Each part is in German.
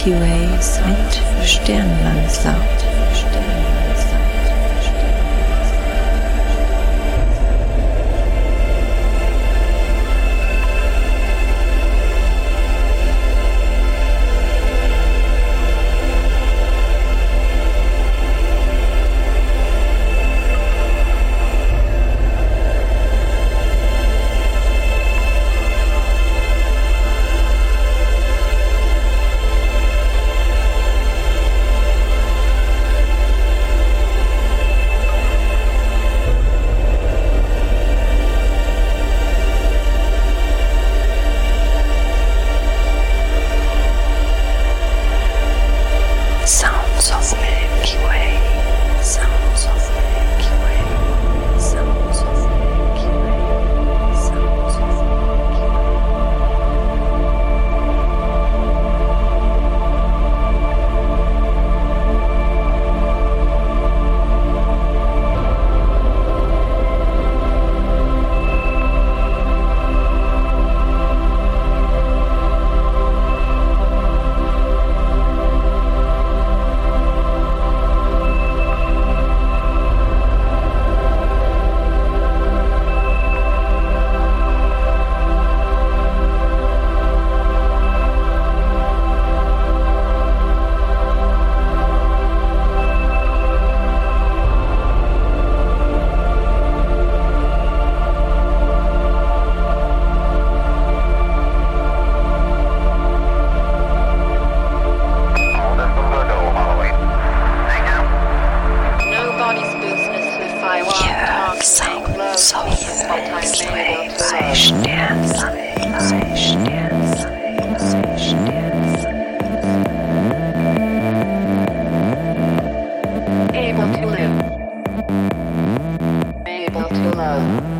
Milky Ways Love.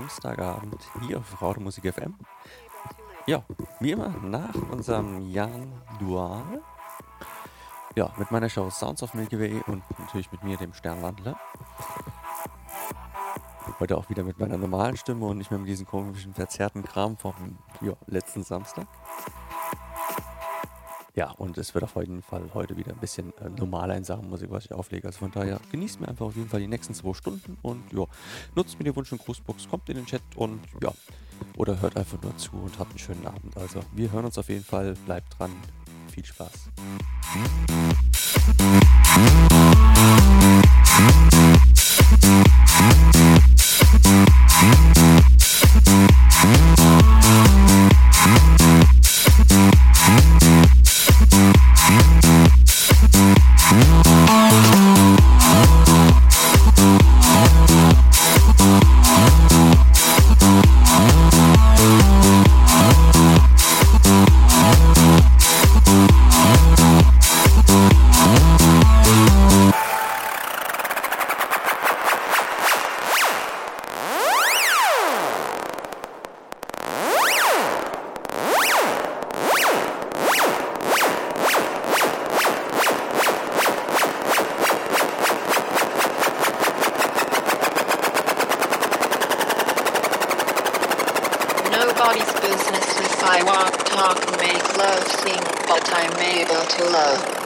Samstagabend hier auf Raudemusik FM. Ja, wie immer nach unserem Jan Dual. Ja, mit meiner Show Sounds of Milky Way und natürlich mit mir, dem Sternwandler. Heute auch wieder mit meiner normalen Stimme und nicht mehr mit diesem komischen, verzerrten Kram vom ja, letzten Samstag. Ja, und es wird auf jeden Fall heute wieder ein bisschen äh, normaler in Sachen Musik, was ich auflege. Also von daher genießt mir einfach auf jeden Fall die nächsten zwei Stunden und ja, nutzt mir die Wunsch- und Grußbox, kommt in den Chat und ja, oder hört einfach nur zu und habt einen schönen Abend. Also wir hören uns auf jeden Fall, bleibt dran, viel Spaß. Nobody's business if I walk, talk, make love, sing, but I'm able to love.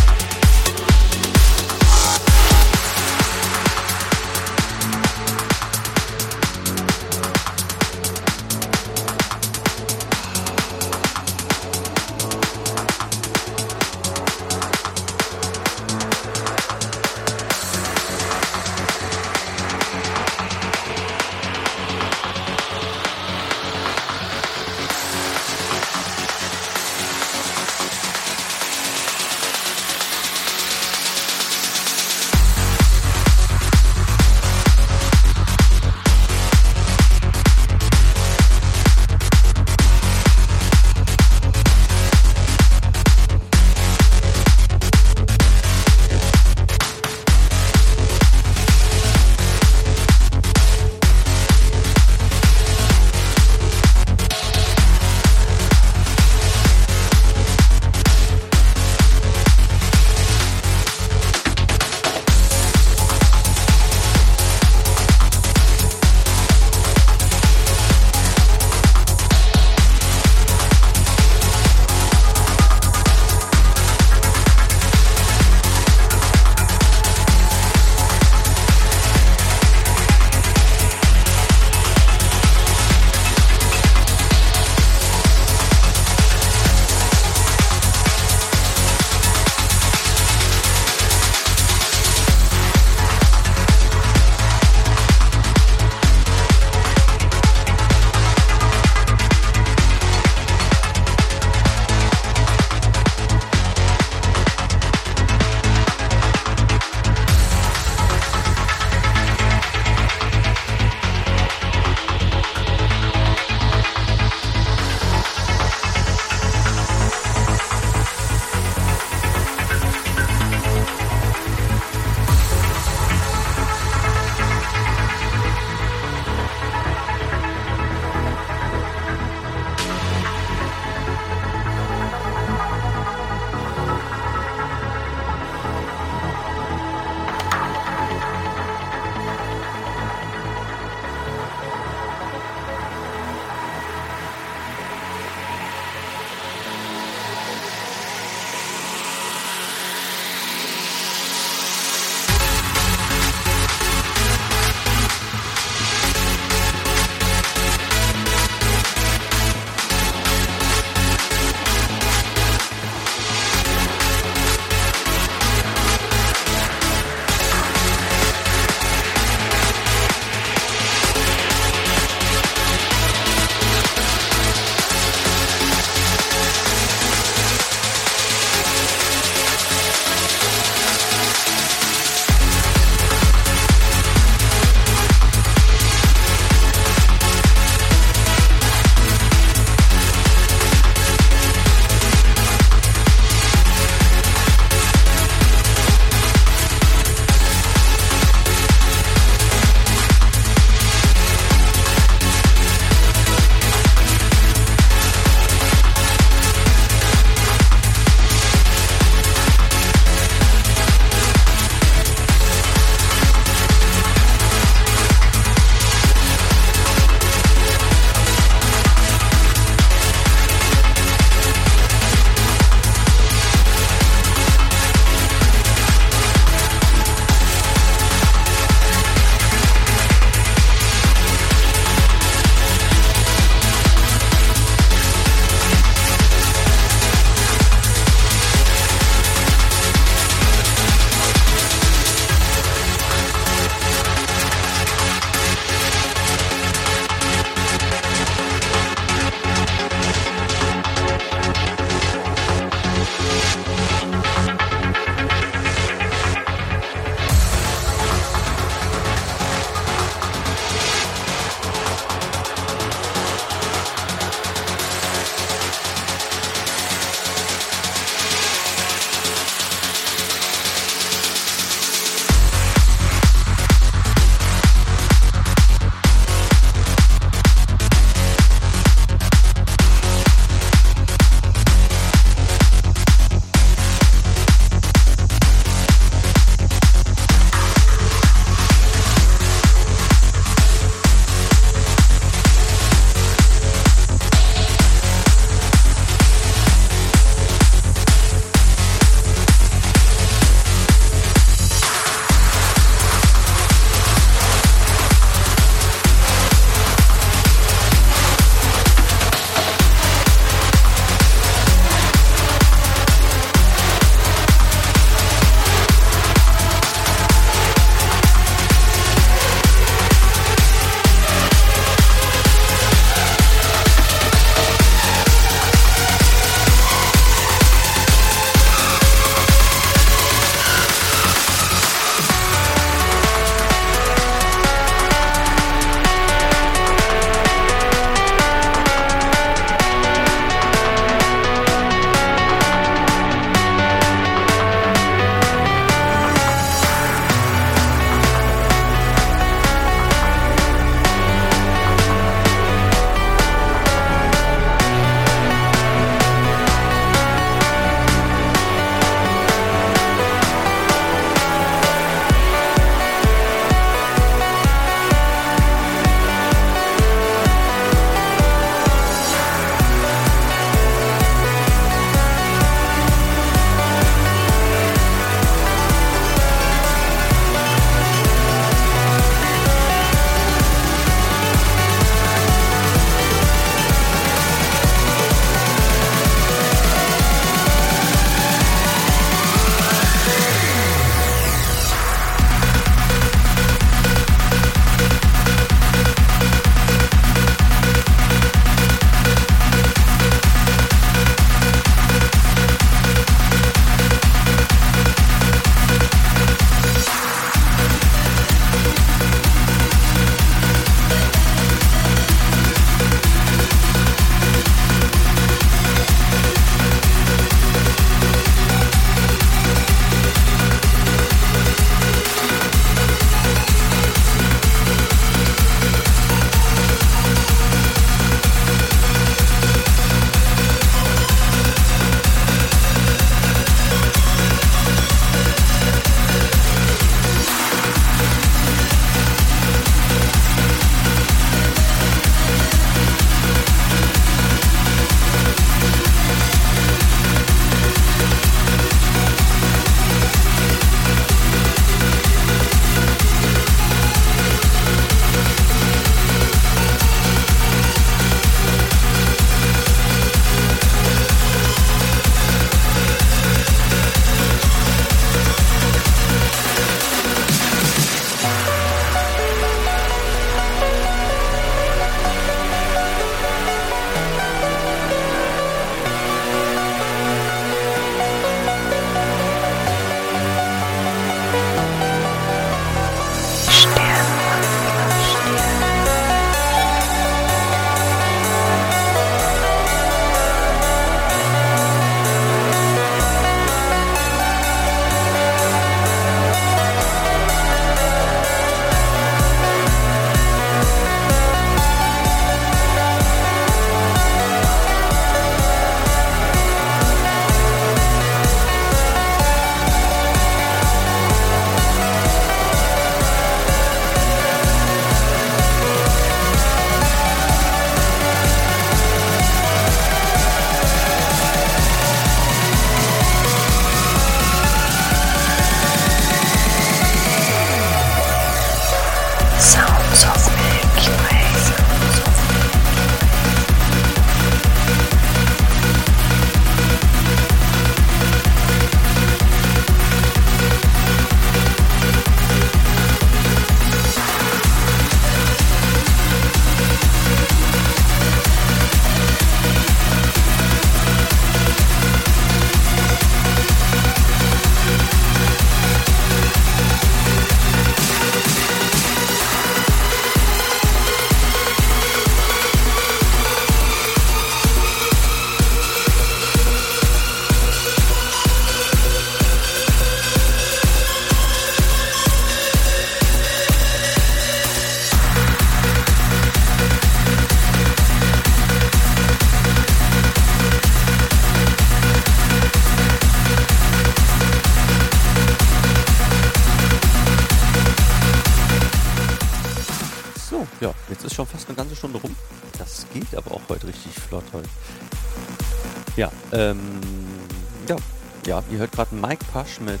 Hört gerade Mike Pasch mit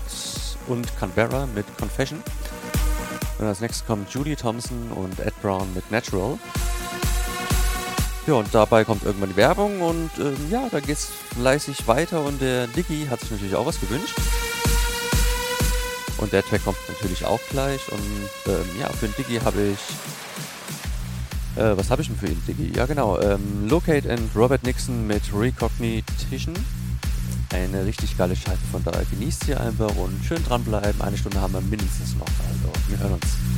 und Canberra mit Confession. Und als nächstes kommt Judy Thompson und Ed Brown mit Natural. Ja, und dabei kommt irgendwann die Werbung und ähm, ja, da geht's fleißig weiter und der Diggy hat sich natürlich auch was gewünscht. Und der Track kommt natürlich auch gleich. Und ähm, ja, für den Diggy habe ich. Äh, was habe ich denn für ihn, Diggy? Ja, genau. Ähm, Locate and Robert Nixon mit Recognition. Eine richtig geile Scheibe von daher. Genießt sie einfach und schön dranbleiben. Eine Stunde haben wir mindestens noch. Also, wir hören uns.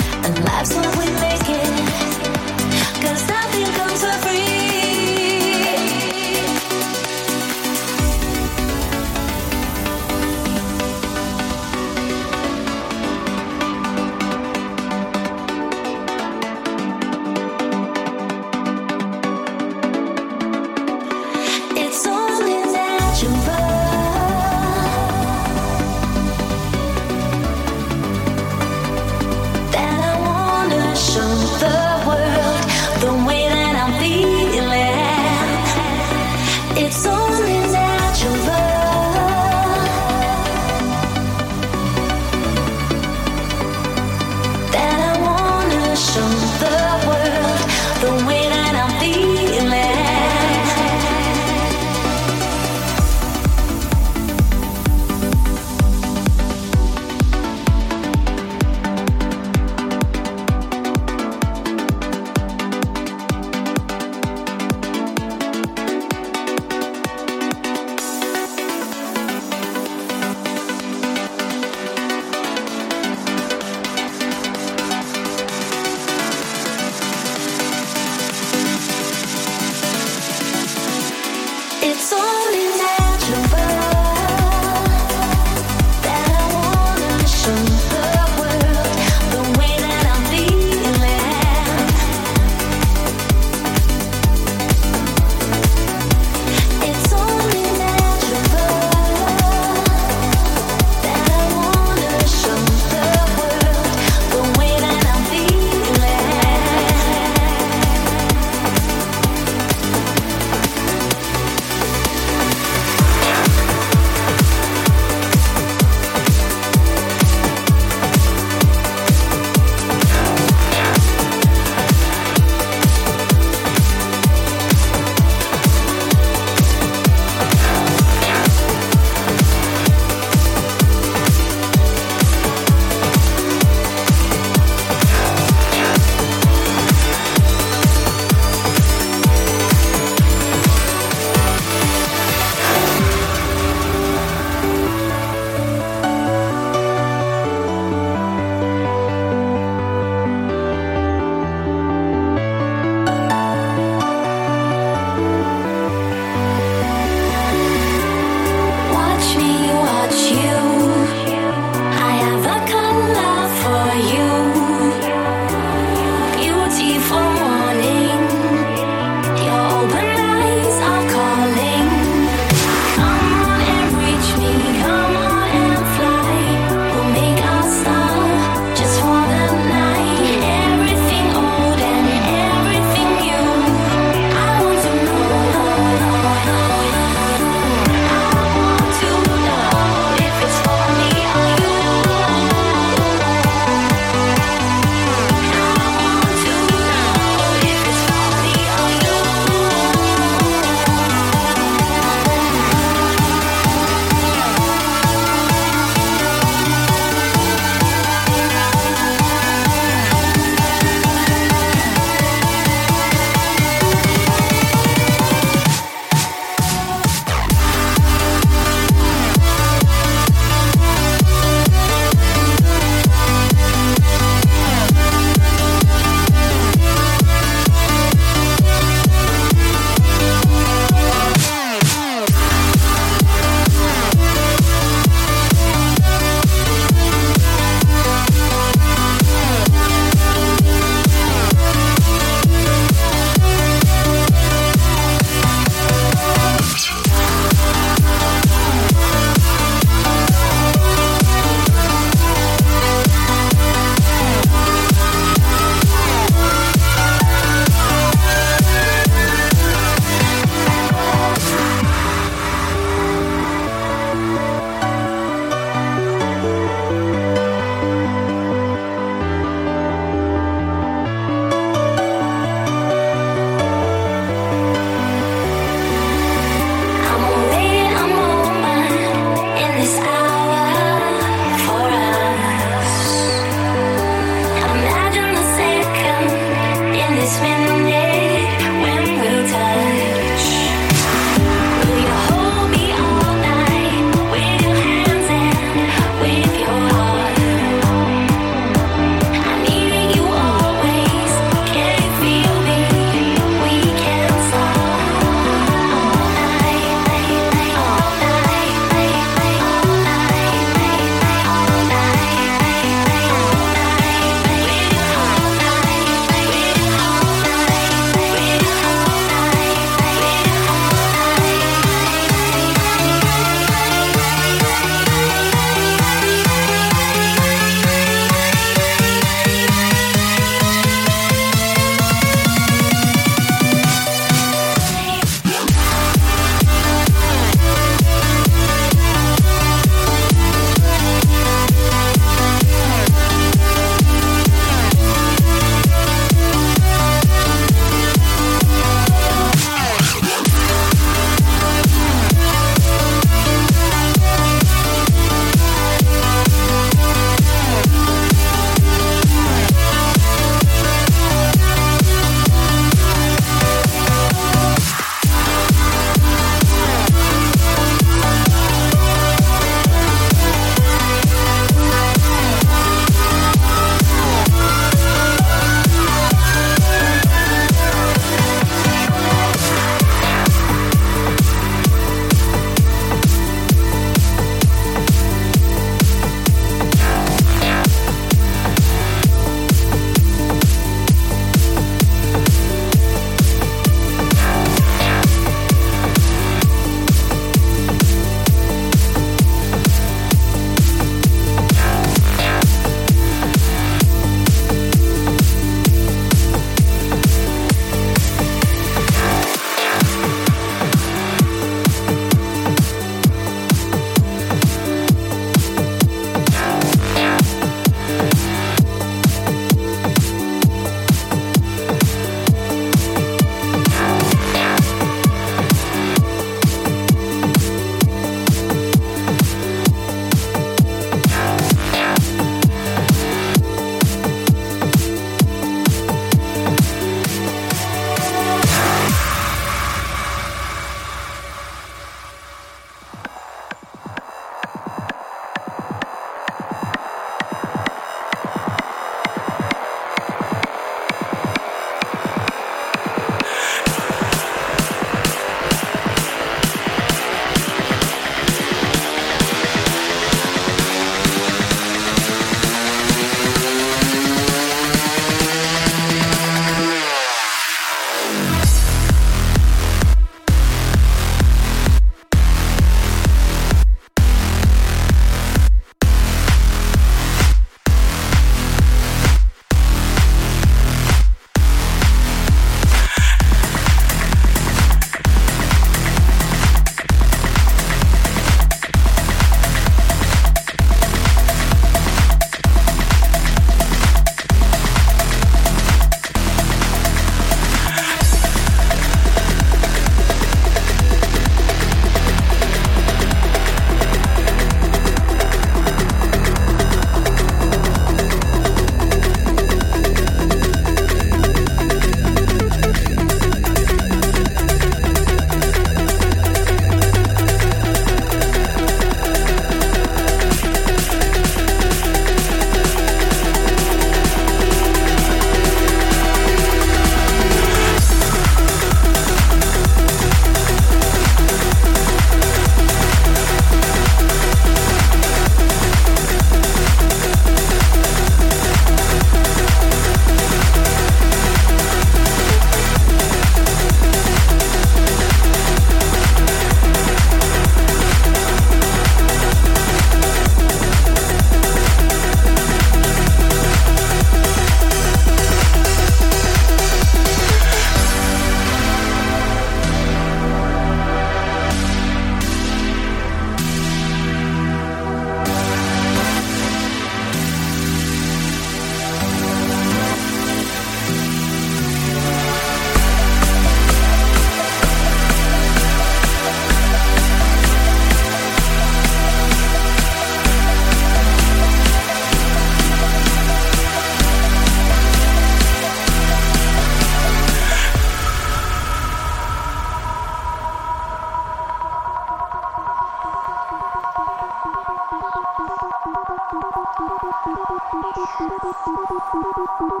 プロデューサーの人たち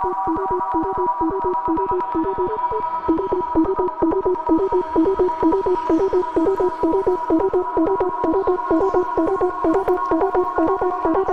が。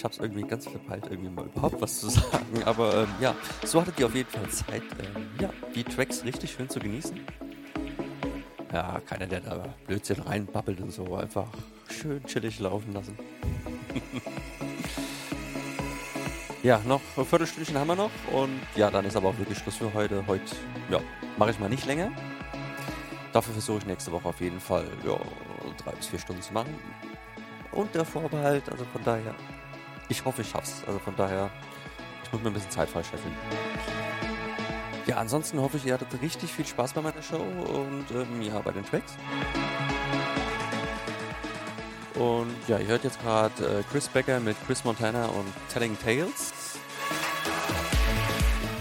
Ich habe es irgendwie ganz verpeilt, irgendwie mal überhaupt was zu sagen. Aber ähm, ja, so hattet ihr auf jeden Fall Zeit, ähm, ja, die Tracks richtig schön zu genießen. Ja, keiner, der da Blödsinn reinbabbelt und so. Einfach schön chillig laufen lassen. ja, noch ein Viertelstündchen haben wir noch. Und ja, dann ist aber auch wirklich Schluss für heute. Heute, ja, mache ich mal nicht länger. Dafür versuche ich nächste Woche auf jeden Fall, ja, drei bis vier Stunden zu machen. Und der Vorbehalt, also von daher, ich hoffe, ich schaff's. Also von daher, ich muss mir ein bisschen Zeit freischeffeln. Ja, ansonsten hoffe ich, ihr hattet richtig viel Spaß bei meiner Show und ähm, ja, bei den Tracks. Und ja, ihr hört jetzt gerade äh, Chris Becker mit Chris Montana und Telling Tales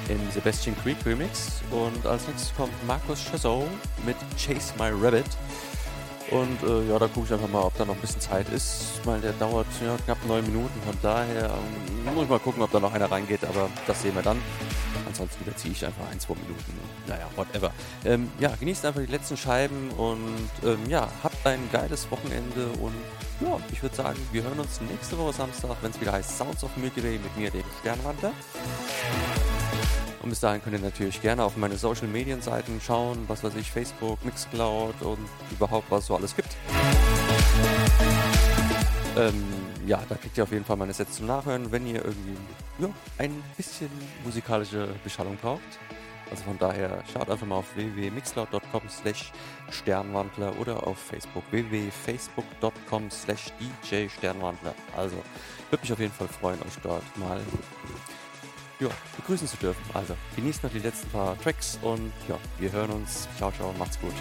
im Sebastian Creek Remix. Und als nächstes kommt Markus Chazot mit Chase My Rabbit. Und äh, ja, da gucke ich einfach mal, ob da noch ein bisschen Zeit ist. Weil der dauert ja, knapp neun Minuten. Von daher ähm, muss ich mal gucken, ob da noch einer reingeht. Aber das sehen wir dann. Ansonsten überziehe ich einfach ein, zwei Minuten. Naja, whatever. Ähm, ja, genießt einfach die letzten Scheiben und ähm, ja, habt ein geiles Wochenende. Und ja, ich würde sagen, wir hören uns nächste Woche Samstag, wenn es wieder heißt Sounds of Milky Way mit mir, dem Sternwandler. Und bis dahin könnt ihr natürlich gerne auf meine Social Medien Seiten schauen, was weiß ich, Facebook, Mixcloud und überhaupt was so alles gibt. Ähm, ja, da kriegt ihr auf jeden Fall meine Sets zum Nachhören, wenn ihr irgendwie ja, ein bisschen musikalische Beschallung braucht. Also von daher schaut einfach mal auf www.mixcloud.com slash Sternwandler oder auf Facebook www.facebook.com slash DJ Sternwandler. Also würde mich auf jeden Fall freuen, euch dort mal ja, begrüßen zu dürfen. Also genießt noch die letzten paar Tracks und ja, wir hören uns. Ciao, ciao, macht's gut.